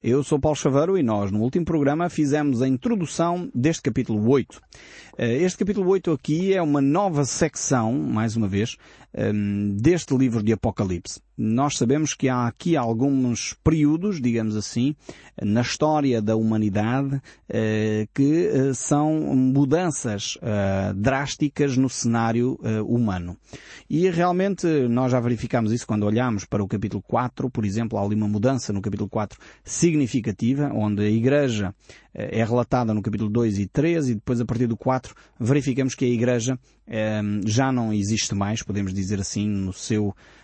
Eu sou Paulo Chaveiro e nós, no último programa, fizemos a introdução deste capítulo 8. Eh, este capítulo 8 aqui é uma nova secção, mais uma vez, ehm, deste livro de Apocalipse. Nós sabemos que há aqui alguns períodos, digamos assim, na história da humanidade, eh, que eh, são mudanças drásticas no cenário humano. E realmente nós já verificamos isso quando olhamos para o capítulo 4, por exemplo, há ali uma mudança no capítulo 4 significativa, onde a Igreja eh, é relatada no capítulo 2 e 3 e depois a partir do 4 verificamos que a Igreja eh, já não existe mais, podemos dizer assim, no seu eh,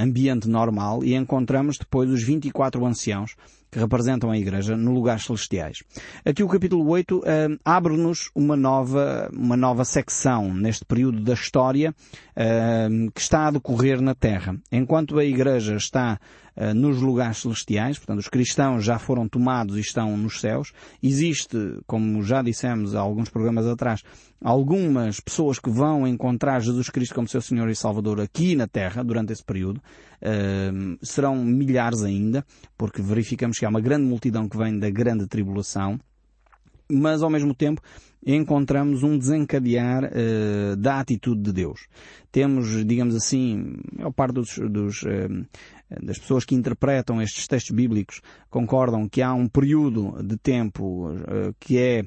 ambiente normal e encontramos depois os 24 anciãos que representam a Igreja no lugares celestiais. Aqui o capítulo 8 uh, abre-nos uma nova, uma nova secção neste período da história uh, que está a decorrer na Terra. Enquanto a Igreja está nos lugares celestiais, portanto os cristãos já foram tomados e estão nos céus, existe, como já dissemos há alguns programas atrás, algumas pessoas que vão encontrar Jesus Cristo como seu Senhor e Salvador aqui na Terra durante esse período. serão milhares ainda, porque verificamos que há uma grande multidão que vem da grande tribulação, mas ao mesmo tempo encontramos um desencadear uh, da atitude de Deus. Temos, digamos assim, a parte dos, dos uh, das pessoas que interpretam estes textos bíblicos concordam que há um período de tempo uh, que é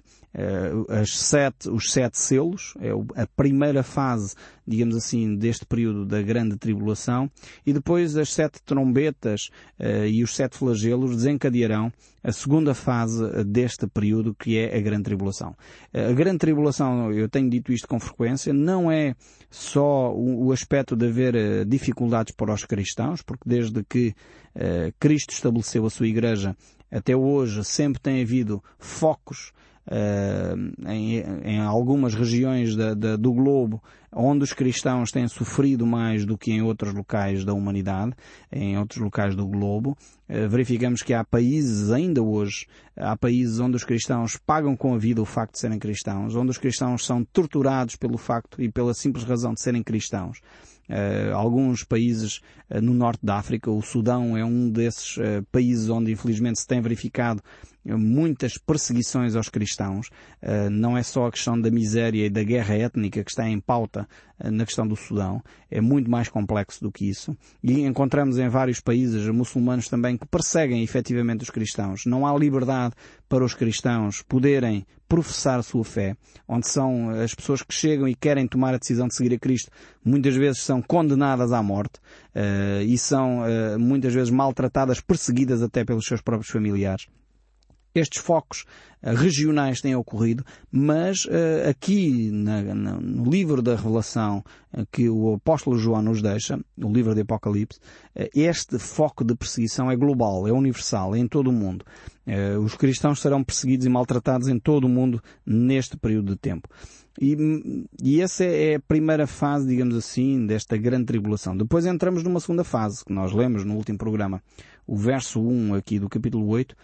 as sete, os sete selos, é a primeira fase, digamos assim, deste período da grande tribulação, e depois as sete trombetas e os sete flagelos desencadearão a segunda fase deste período que é a grande tribulação. A grande tribulação, eu tenho dito isto com frequência, não é só o, aspecto de haver uh, dificuldades para os cristãos, porque desde que uh, Cristo estabeleceu a sua igreja até hoje sempre tem havido focos uh, em, em, algumas regiões da, da, do globo onde os cristãos têm sofrido mais do que em outros locais da humanidade, em outros locais do globo. Uh, verificamos que há países, ainda hoje, há países onde os cristãos pagam com a vida o facto de serem cristãos, onde os cristãos são torturados pelo facto e pela simples razão de serem cristãos. Uh, alguns países uh, no norte da África, o Sudão é um desses uh, países onde infelizmente se tem verificado muitas perseguições aos cristãos. Uh, não é só a questão da miséria e da guerra étnica que está em pauta uh, na questão do Sudão. É muito mais complexo do que isso. E encontramos em vários países muçulmanos também que perseguem efetivamente os cristãos. Não há liberdade para os cristãos poderem professar sua fé, onde são as pessoas que chegam e querem tomar a decisão de seguir a Cristo, muitas vezes são condenadas à morte e são muitas vezes maltratadas, perseguidas até pelos seus próprios familiares estes focos uh, regionais têm ocorrido, mas uh, aqui na, na, no livro da Revelação que o apóstolo João nos deixa, o livro de Apocalipse, este foco de perseguição é global, é universal, é em todo o mundo. os cristãos serão perseguidos e maltratados em todo o mundo neste período de tempo. E, e essa é a primeira fase, digamos assim, desta grande tribulação. Depois entramos numa segunda fase, que nós lemos no último programa, o verso 1 aqui do capítulo 8,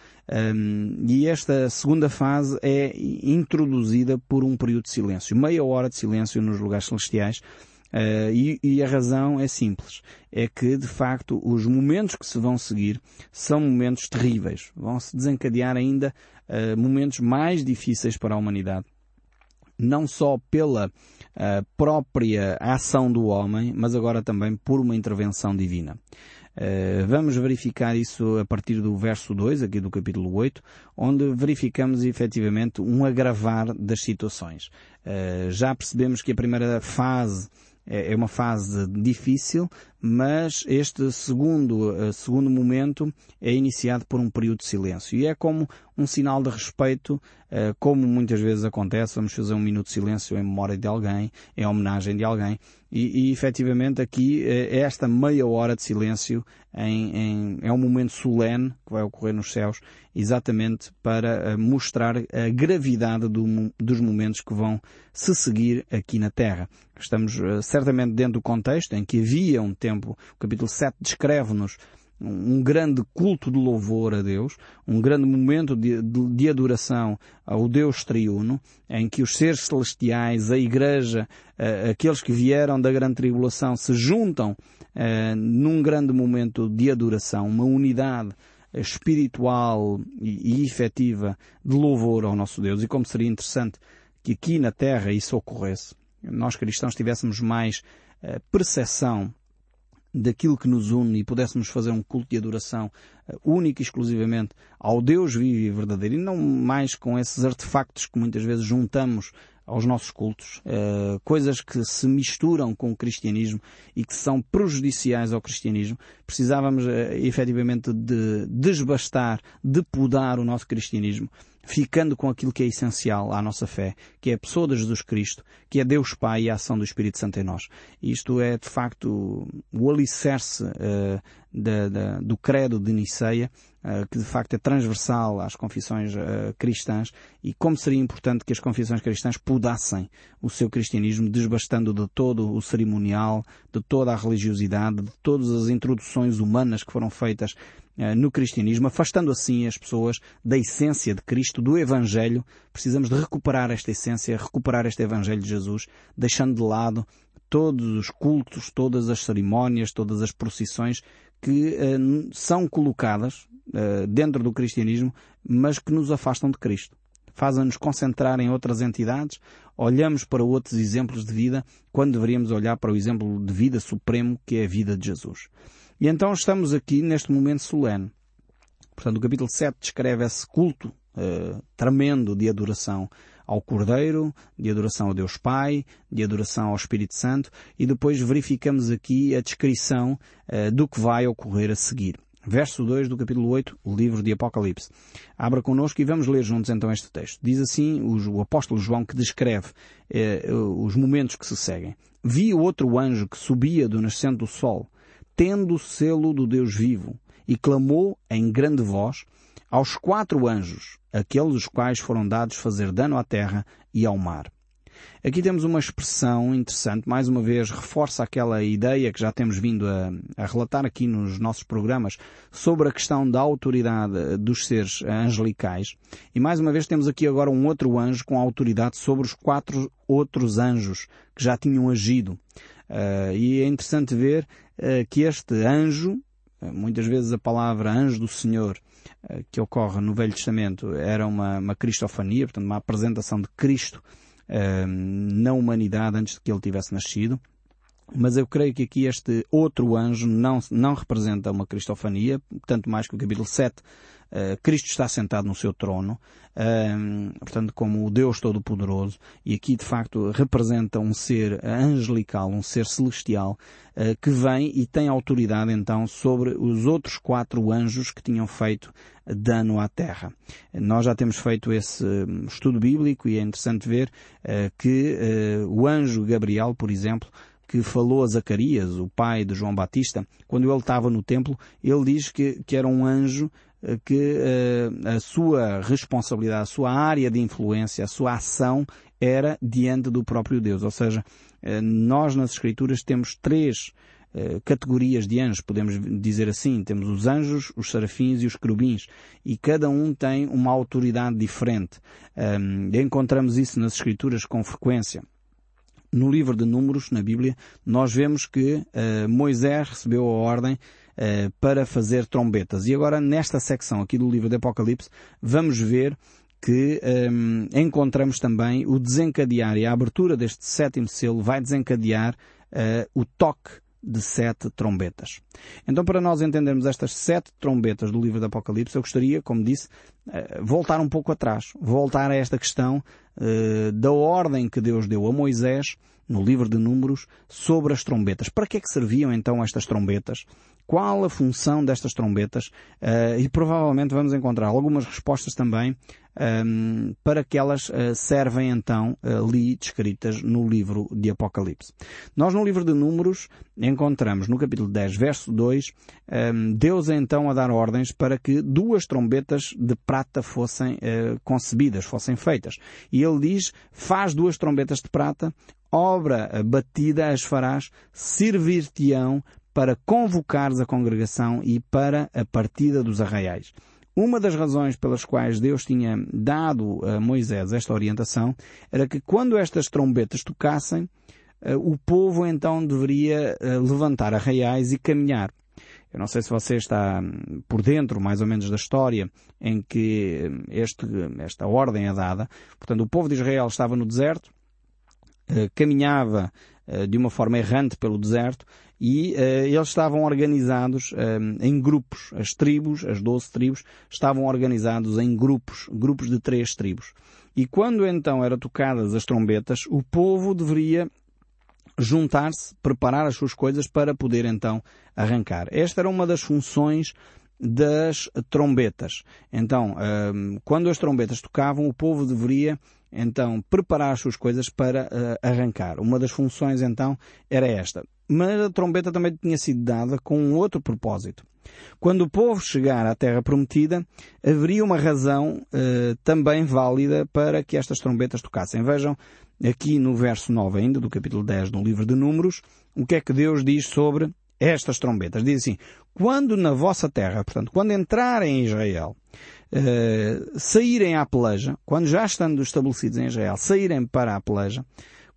um, e esta segunda fase é introduzida por um período de silêncio, meia hora de silêncio nos lugares celestiais, Uh, e, e, a razão é simples. É que, de facto, os momentos que se vão seguir são momentos terríveis. Vão se desencadear ainda uh, momentos mais difíceis para a humanidade. Não só pela uh, própria ação do homem, mas agora também por uma intervenção divina. Vamos verificar isso a partir do verso 2, aqui do capítulo 8, onde verificamos efetivamente um agravar das situações. Já percebemos que a primeira fase é, é uma fase difícil, mas este segundo, uh, segundo momento é iniciado por um período de silêncio. E é como um sinal de respeito, uh, como muitas vezes acontece, vamos fazer um minuto de silêncio em memória de alguém, em homenagem de alguém, e, e efetivamente aqui uh, esta meia hora de silêncio em, em, é um momento solene que vai ocorrer nos céus, exatamente para mostrar a gravidade do, dos momentos que vão se seguir aqui na Terra. Estamos certamente dentro do contexto em que havia um tempo, o capítulo 7 descreve-nos um grande culto de louvor a Deus, um grande momento de, de, de, adoração ao Deus triuno, em que os seres celestiais, a Igreja, uh, aqueles que vieram da grande tribulação se juntam uh, num grande momento de adoração, uma unidade espiritual e, e efetiva de louvor ao nosso Deus e como seria interessante que aqui na Terra isso ocorresse. Nós cristãos tivéssemos mais uh, percepção daquilo que nos une e pudéssemos fazer um culto de adoração uh, único e exclusivamente ao Deus vivo e verdadeiro. E não mais com esses artefactos que muitas vezes juntamos aos nossos cultos, uh, coisas que se misturam com o cristianismo e que são prejudiciais ao cristianismo. Precisávamos uh, efetivamente de desbastar, de podar o nosso cristianismo ficando com aquilo que é essencial à nossa fé, que é a pessoa de Jesus Cristo, que é Deus Pai e a ação do Espírito Santo em nós. Isto é, de facto, o alicerce uh, da, da, do credo de Niceia, que de facto é transversal às confissões uh, cristãs, e como seria importante que as confissões cristãs podassem o seu cristianismo, desbastando de todo o cerimonial, de toda a religiosidade, de todas as introduções humanas que foram feitas eh, no cristianismo, afastando assim as pessoas da essência de Cristo, do Evangelho. Precisamos de recuperar esta essência, recuperar este Evangelho de Jesus, deixando de lado todos os cultos, todas as cerimónias, todas as procissões que são colocadas dentro do cristianismo, mas que nos afastam de Cristo. Fazem-nos concentrar em outras entidades, olhamos para outros exemplos de vida, quando deveríamos olhar para o exemplo de vida supremo que é a vida de Jesus. E então estamos aqui neste momento solene. Portanto, o capítulo 7 descreve esse culto uh, tremendo de adoração ao Cordeiro, de adoração ao Deus Pai, de adoração ao Espírito Santo e depois verificamos aqui a descrição uh, do que vai ocorrer a seguir. Verso 2 do capítulo 8, o livro de Apocalipse. Abra connosco e vamos ler juntos então este texto. Diz assim o, apóstolo João que descreve eh, os momentos que se seguem. Vi outro anjo que subia do nascente do sol tendo o selo do Deus vivo, e clamou em grande voz aos quatro anjos, aqueles os quais foram dados fazer dano à terra e ao mar. Aqui temos uma expressão interessante, mais uma vez reforça aquela ideia que já temos vindo a, a, relatar aqui nos nossos programas sobre a questão da autoridade dos seres angelicais. E mais uma vez temos aqui agora um outro anjo com autoridade sobre os quatro outros anjos que já tinham agido. Uh, e é interessante ver uh, que este anjo, uh, muitas vezes a palavra anjo do Senhor, que ocorre no Velho Testamento, era uma, uma cristofania, portanto uma apresentação de Cristo na humanidade antes de que ele tivesse nascido. Mas eu creio que aqui este outro anjo não, não representa uma cristofania, tanto mais que o capítulo 7 Uh, Cristo está sentado no seu trono, uh, portanto, como o Deus Todo-Poderoso, e aqui de facto representa um ser angelical, um ser celestial, uh, que vem e tem autoridade então sobre os outros quatro anjos que tinham feito dano à terra. Nós já temos feito esse hum, estudo bíblico e é interessante ver que o anjo Gabriel, por exemplo, que falou a Zacarias, o pai de João Batista, quando ele estava no templo, ele diz que, que era um anjo eh, que uh, a sua responsabilidade, a sua área de influência, a sua ação era diante do próprio Deus. Ou seja, uh, nós nas Escrituras temos três uh, categorias de anjos, podemos dizer assim. Temos os anjos, os serafins e os querubins. E cada um tem uma autoridade diferente. Encontramos isso nas Escrituras com frequência no livro de Números, na Bíblia, nós vemos que Moisés recebeu a ordem uh, para fazer trombetas. E agora, nesta secção aqui do livro de Apocalipse, vamos ver que um, ehm, encontramos também o desencadear e a abertura deste sétimo selo vai desencadear uh, o toque de sete trombetas. Então, para nós entendermos estas sete trombetas do livro do Apocalipse, eu gostaria, como disse, voltar um pouco atrás, voltar a esta questão uh, da ordem que Deus deu a Moisés no livro de Números sobre as trombetas. Para que é que serviam então estas trombetas? Qual a função destas trombetas? Uh, e provavelmente vamos encontrar algumas respostas também um, para que elas uh, servem então ali descritas no livro de Apocalipse. Nós no livro de Números encontramos no capítulo 10, verso 2, um, Deus é então a dar ordens para que duas trombetas de prata fossem uh, concebidas, fossem feitas. E ele diz, faz duas trombetas de prata, obra batida as farás, servir-te-ão para convocares a congregação e para a partida dos arraiais. Uma das razões pelas quais Deus tinha dado a Moisés esta orientação era que quando estas trombetas tocassem, eh, o povo então deveria eh, levantar arraiais e caminhar. Eu não sei se você está hum, por dentro, mais ou menos, da história em que hum, este, esta ordem é dada. Portanto, o povo de Israel estava no deserto, eh, caminhava de uma forma errante pelo deserto e uh, eles estavam organizados uh, em grupos. As tribos, as doze tribos, estavam organizados em grupos, grupos de três tribos. E quando então eram tocadas as trombetas, o povo deveria juntar-se, preparar as suas coisas para poder então arrancar. Esta era uma das funções das trombetas. Então, quando as trombetas tocavam, o povo deveria então preparar as suas coisas para uh, arrancar. Uma das funções então era esta. Mas a trombeta também tinha sido dada com um outro propósito. Quando o povo chegar à terra prometida, haveria uma razão uh, também válida para que estas trombetas tocassem. Vejam aqui no verso 9 ainda, do capítulo 10 do livro de Números, o que é que Deus diz sobre estas trombetas. Diz assim, quando na vossa terra, portanto, quando entrarem em Israel, uh, saírem à peleja, quando já estando estabelecidos em Israel, saírem para a peleja,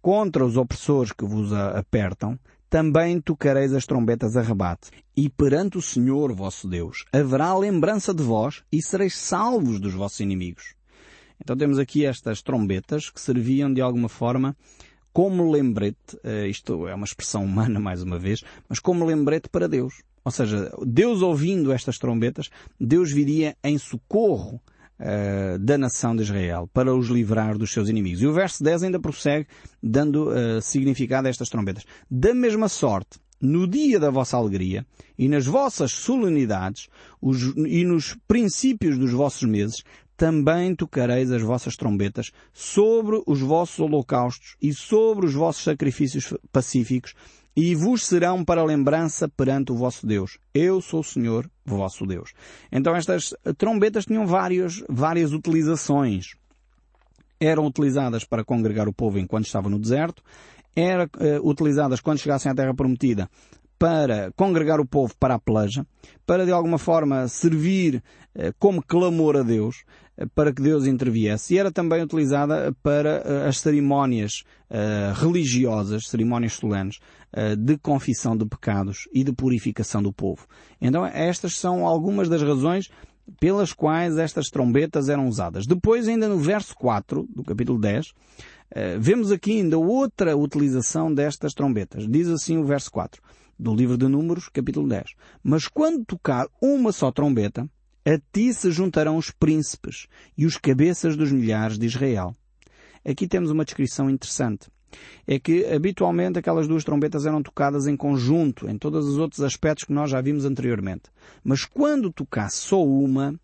contra os opressores que vos apertam, também tocareis as trombetas a rebate. E perante o Senhor vosso Deus haverá lembrança de vós e sereis salvos dos vossos inimigos. Então temos aqui estas trombetas que serviam de alguma forma como lembrete, uh, isto é uma expressão humana mais uma vez, mas como lembrete para Deus. Ou seja, Deus ouvindo estas trombetas, Deus viria em socorro uh, da nação de Israel para os livrar dos seus inimigos. E o verso 10 ainda prossegue dando uh, significado a estas trombetas. Da mesma sorte, no dia da vossa alegria e nas vossas solenidades os, e nos princípios dos vossos meses, também tocareis as vossas trombetas sobre os vossos holocaustos e sobre os vossos sacrifícios pacíficos e vos serão para lembrança perante o vosso Deus. Eu sou o Senhor, vosso Deus. Então estas trombetas tinham várias, várias utilizações. Eram utilizadas para congregar o povo enquanto estava no deserto, eram uh, utilizadas quando chegassem à Terra Prometida para congregar o povo para a peleja, para de alguma forma servir eh, como clamor a Deus, eh, para que Deus interviesse, e era também utilizada para eh, as cerimónias religiosas, cerimónias solenes, de confissão de pecados e de purificação do povo. Então estas são algumas das razões pelas quais estas trombetas eram usadas. Depois, ainda no verso 4 do capítulo 10, vemos aqui ainda outra utilização destas trombetas. Diz assim o verso 4 do livro de Números, capítulo 10. Mas quando tocar uma só trombeta, a ti se juntarão os príncipes e os cabeças dos milhares de Israel. Aqui temos uma descrição interessante. É que habitualmente aquelas duas trombetas eram tocadas em conjunto, em todos os outros aspectos que nós já vimos anteriormente. Mas quando tocasse só uma,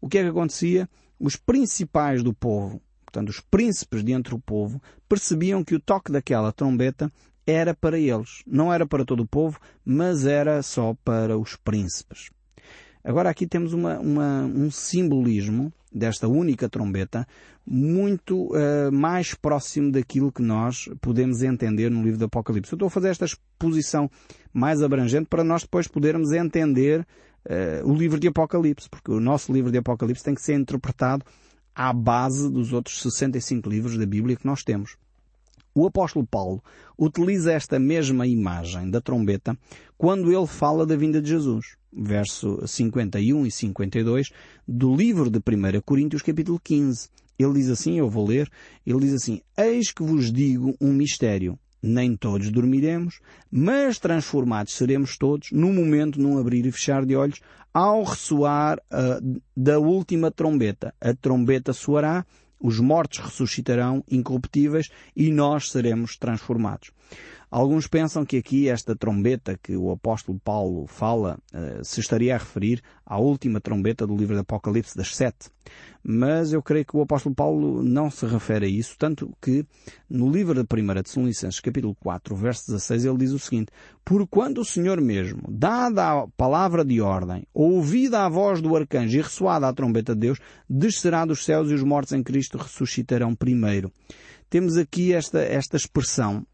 o que é que acontecia? Os principais do povo, portanto os príncipes de entre o povo, percebiam que o toque daquela trombeta era para eles. Não era para todo o povo, mas era só para os príncipes. Agora aqui temos uma, uma, um simbolismo desta única trombeta muito uh, mais próximo daquilo que nós podemos entender no livro do Apocalipse. Eu estou a fazer esta exposição mais abrangente para nós depois podermos entender uh, o livro de Apocalipse, porque o nosso livro de Apocalipse tem que ser interpretado à base dos outros 65 livros da Bíblia que nós temos. O apóstolo Paulo utiliza esta mesma imagem da trombeta quando ele fala da vinda de Jesus. Verso 51 e 52 do livro de 1 Coríntios capítulo 15. Ele diz assim, eu vou ler, ele diz assim, Eis que vos digo um mistério. Nem todos dormiremos, mas transformados seremos todos, num momento, num abrir e fechar de olhos, ao ressoar uh, da última trombeta. A trombeta soará os mortos ressuscitarão incorruptíveis e nós seremos transformados. Alguns pensam que aqui esta trombeta que o apóstolo Paulo fala uh, se estaria a referir à última trombeta do livro do Apocalipse das sete. Mas eu creio que o apóstolo Paulo não se refere a isso, tanto que no livro da primeira Tessalonicenses, capítulo 4, verso 16, ele diz o seguinte, Por quando o Senhor mesmo, dada a palavra de ordem, ouvida a voz do arcanjo e ressoada a trombeta de Deus, descerá dos céus e os mortos em Cristo ressuscitarão primeiro. Temos aqui esta, esta expressão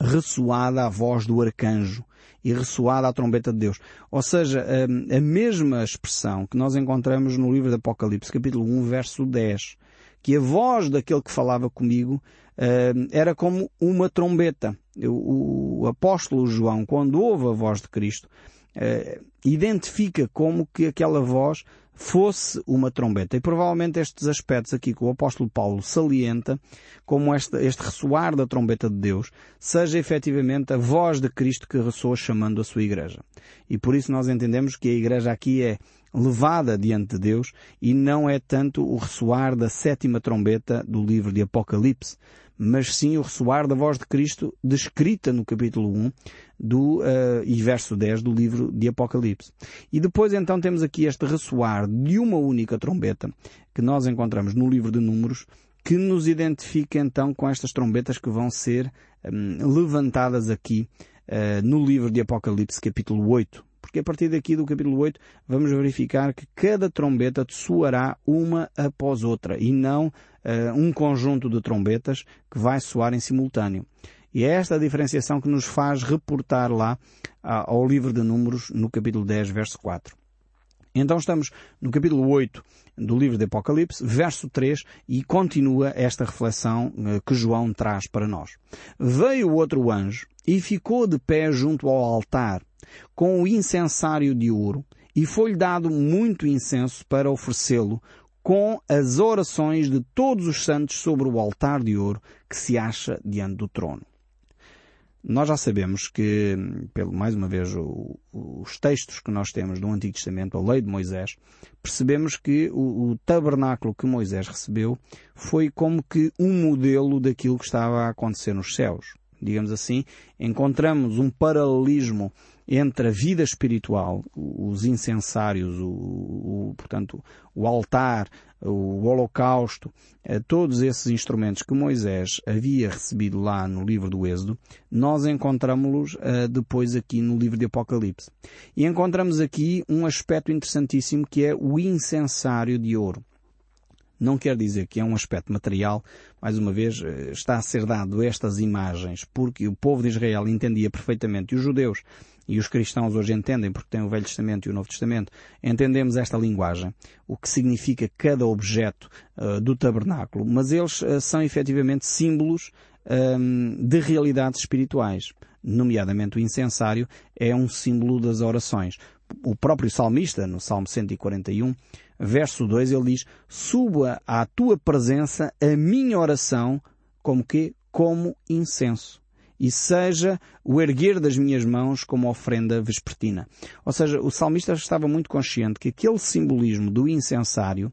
ressoada a voz do arcanjo e ressoada a trombeta de Deus. Ou seja, a, a mesma expressão que nós encontramos no livro do Apocalipse, capítulo 1, verso 10, que a voz daquele que falava comigo uh, era como uma trombeta. O, apóstolo João, quando ouve a voz de Cristo, uh, identifica como que aquela voz fosse uma trombeta. E provavelmente estes aspectos aqui que o apóstolo Paulo salienta, como este, este ressoar da trombeta de Deus, seja efetivamente a voz de Cristo que ressoa chamando a sua igreja. E por isso nós entendemos que a igreja aqui é levada diante de Deus e não é tanto o ressoar da sétima trombeta do livro de Apocalipse, mas sim o ressoar da voz de Cristo descrita no capítulo 1 do, uh, e verso 10 do livro de Apocalipse. E depois então temos aqui este ressoar de uma única trombeta que nós encontramos no livro de Números que nos identifica então com estas trombetas que vão ser um, levantadas aqui uh, no livro de Apocalipse capítulo 8 porque a partir daqui do capítulo 8 vamos verificar que cada trombeta soará uma após outra e não uh, um conjunto de trombetas que vai soar em simultâneo. E é esta a diferenciação que nos faz reportar lá ao livro de Números no capítulo 10, verso 4. Então estamos no capítulo 8 do livro de Apocalipse, verso 3, e continua esta reflexão eh, que João traz para nós. Veio outro anjo e ficou de pé junto ao altar com o incensário de ouro, e foi-lhe dado muito incenso para oferecê-lo com as orações de todos os santos sobre o altar de ouro que se acha diante do trono. Nós já sabemos que, pelo mais uma vez, o, os textos que nós temos do Antigo Testamento, a lei de Moisés, percebemos que o, o, tabernáculo que Moisés recebeu foi como que um modelo daquilo que estava a acontecer nos céus. Digamos assim, encontramos um paralelismo entre a vida espiritual, os incensários, o, o, portanto, o altar, o holocausto, eh, todos esses instrumentos que Moisés havia recebido lá no livro do Êxodo, nós encontramos-los uh, depois aqui no livro de Apocalipse. E encontramos aqui um aspecto interessantíssimo que é o incensário de ouro. Não quer dizer que é um aspecto material, mais uma vez, eh, está a ser dado estas imagens, porque o povo de Israel entendia perfeitamente, e os judeus e os cristãos hoje entendem, porque têm o Velho Testamento e o Novo Testamento, entendemos esta linguagem, o que significa cada objeto uh, do tabernáculo, mas eles uh, são efetivamente símbolos um, de realidades espirituais. Nomeadamente o incensário é um símbolo das orações. O próprio salmista, no Salmo 141, verso 2, ele diz, suba à tua presença a minha oração como que? Como incenso e seja o erguer das minhas mãos como ofrenda vespertina. Ou seja, o salmista estava muito consciente que aquele simbolismo do incensário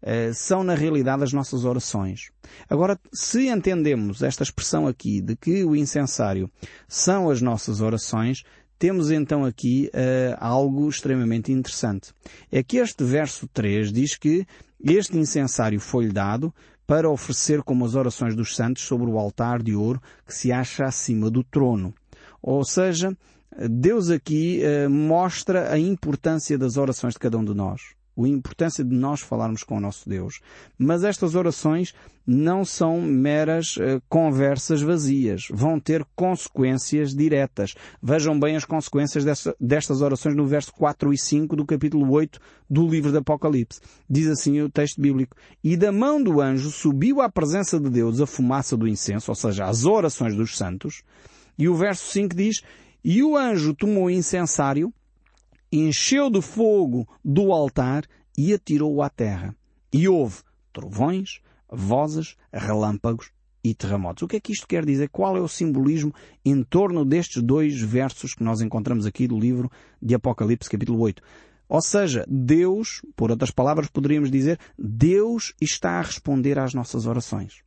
uh, são na realidade as nossas orações. Agora, se entendemos esta expressão aqui de que o incensário são as nossas orações, temos então aqui uh, algo extremamente interessante. É que este verso 3 diz que este incensário foi-lhe dado para oferecer como as orações dos santos sobre o altar de ouro que se acha acima do trono. Ou seja, Deus aqui uh, mostra a importância das orações de cada um de nós a importância de nós falarmos com o nosso Deus. Mas estas orações não são meras uh, conversas vazias. Vão ter consequências diretas. Vejam bem as consequências dessa, destas orações no verso 4 e 5 do capítulo 8 do livro do Apocalipse. Diz assim o texto bíblico. E da mão do anjo subiu à presença de Deus a fumaça do incenso, ou seja, as orações dos santos. E o verso 5 diz, e o anjo tomou incensário encheu de fogo do altar e atirou-o à terra. E houve trovões, vozes, relâmpagos e terremotos. O que é que isto quer dizer? Qual é o simbolismo em torno destes dois versos que nós encontramos aqui do livro de Apocalipse, capítulo 8? Ou seja, Deus, por outras palavras poderíamos dizer, Deus está a responder às nossas orações.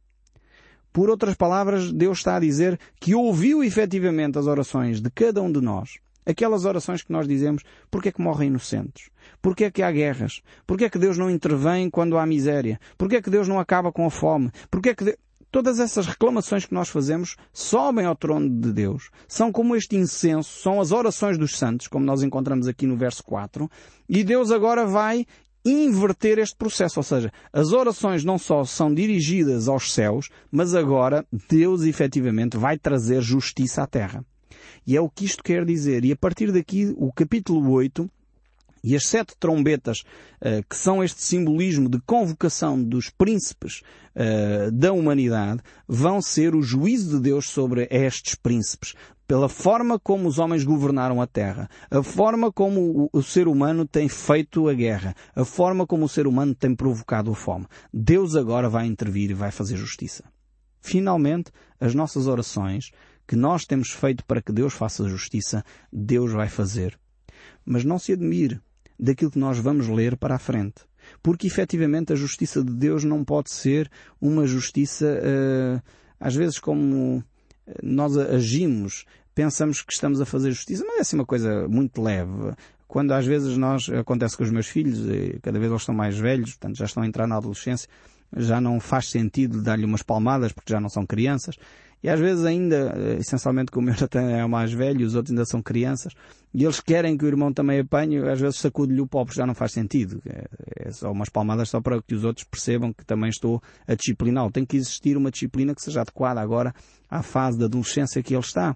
Por outras palavras, Deus está a dizer que ouviu efetivamente as orações de cada um de nós Aquelas orações que nós dizemos, porque é que morrem inocentes? Porque é que há guerras? Porque é que Deus não intervém quando há miséria? Porque é que Deus não acaba com a fome? Porque é que Deus... Todas essas reclamações que nós fazemos sobem ao trono de Deus. São como este incenso, são as orações dos santos, como nós encontramos aqui no verso 4, e Deus agora vai inverter este processo, ou seja, as orações não só são dirigidas aos céus, mas agora Deus efetivamente vai trazer justiça à terra. E é o que isto quer dizer. E a partir daqui, o capítulo 8, e as sete trombetas, uh, que são este simbolismo de convocação dos príncipes uh, da humanidade, vão ser o juízo de Deus sobre estes príncipes, pela forma como os homens governaram a terra, a forma como o ser humano tem feito a guerra, a forma como o ser humano tem provocado a fome. Deus agora vai intervir e vai fazer justiça. Finalmente, as nossas orações que nós temos feito para que Deus faça justiça, Deus vai fazer. Mas não se admire daquilo que nós vamos ler para a frente. Porque efetivamente a justiça de Deus não pode ser uma justiça, uh, às vezes como eh, nós agimos, pensamos que estamos a fazer justiça, mas é assim uma coisa muito leve. Quando às vezes nós, acontece com os meus filhos, cada vez eles estão mais velhos, portanto já estão a entrar na adolescência, já não faz sentido dar-lhe umas palmadas porque já não são crianças. E às vezes ainda, eh, essencialmente como o já é o mais velho, os outros ainda são crianças, e eles querem que o irmão também apanhe, às vezes sacude-lhe o pó porque já não faz sentido. É, é só umas palmadas só para que os outros percebam que também estou a disciplinar. Tem que existir uma disciplina que seja adequada agora à fase da adolescência que ele está.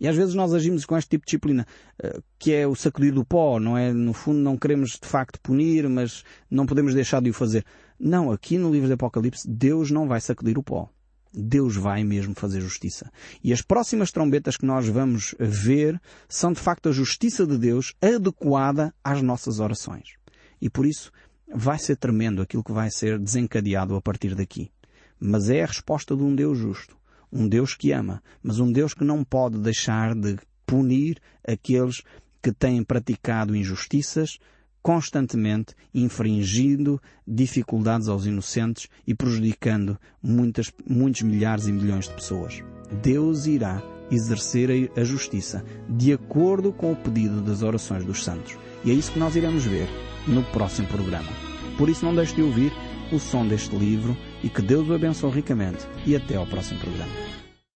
E às vezes nós agimos com este tipo de disciplina, eh, que é o sacudir do pó, não é? No fundo não queremos de facto punir, mas não podemos deixar de o fazer. Não, aqui no livro de Apocalipse, Deus não vai sacudir o pó. Deus vai mesmo fazer justiça. E as próximas trombetas que nós vamos ver são de facto a justiça de Deus adequada às nossas orações. E por isso vai ser tremendo aquilo que vai ser desencadeado a partir daqui. Mas é a resposta de um Deus justo. Um Deus que ama, mas um Deus que não pode deixar de punir aqueles que têm praticado injustiças, constantemente infringindo dificuldades aos inocentes e prejudicando muitas, muitos milhares e milhões de pessoas. Deus irá exercer a justiça de acordo com o pedido das orações dos santos. E é isso que nós iremos ver no próximo programa. Por isso não deixe de ouvir o som deste livro e que Deus o abençoe ricamente. E até ao próximo programa.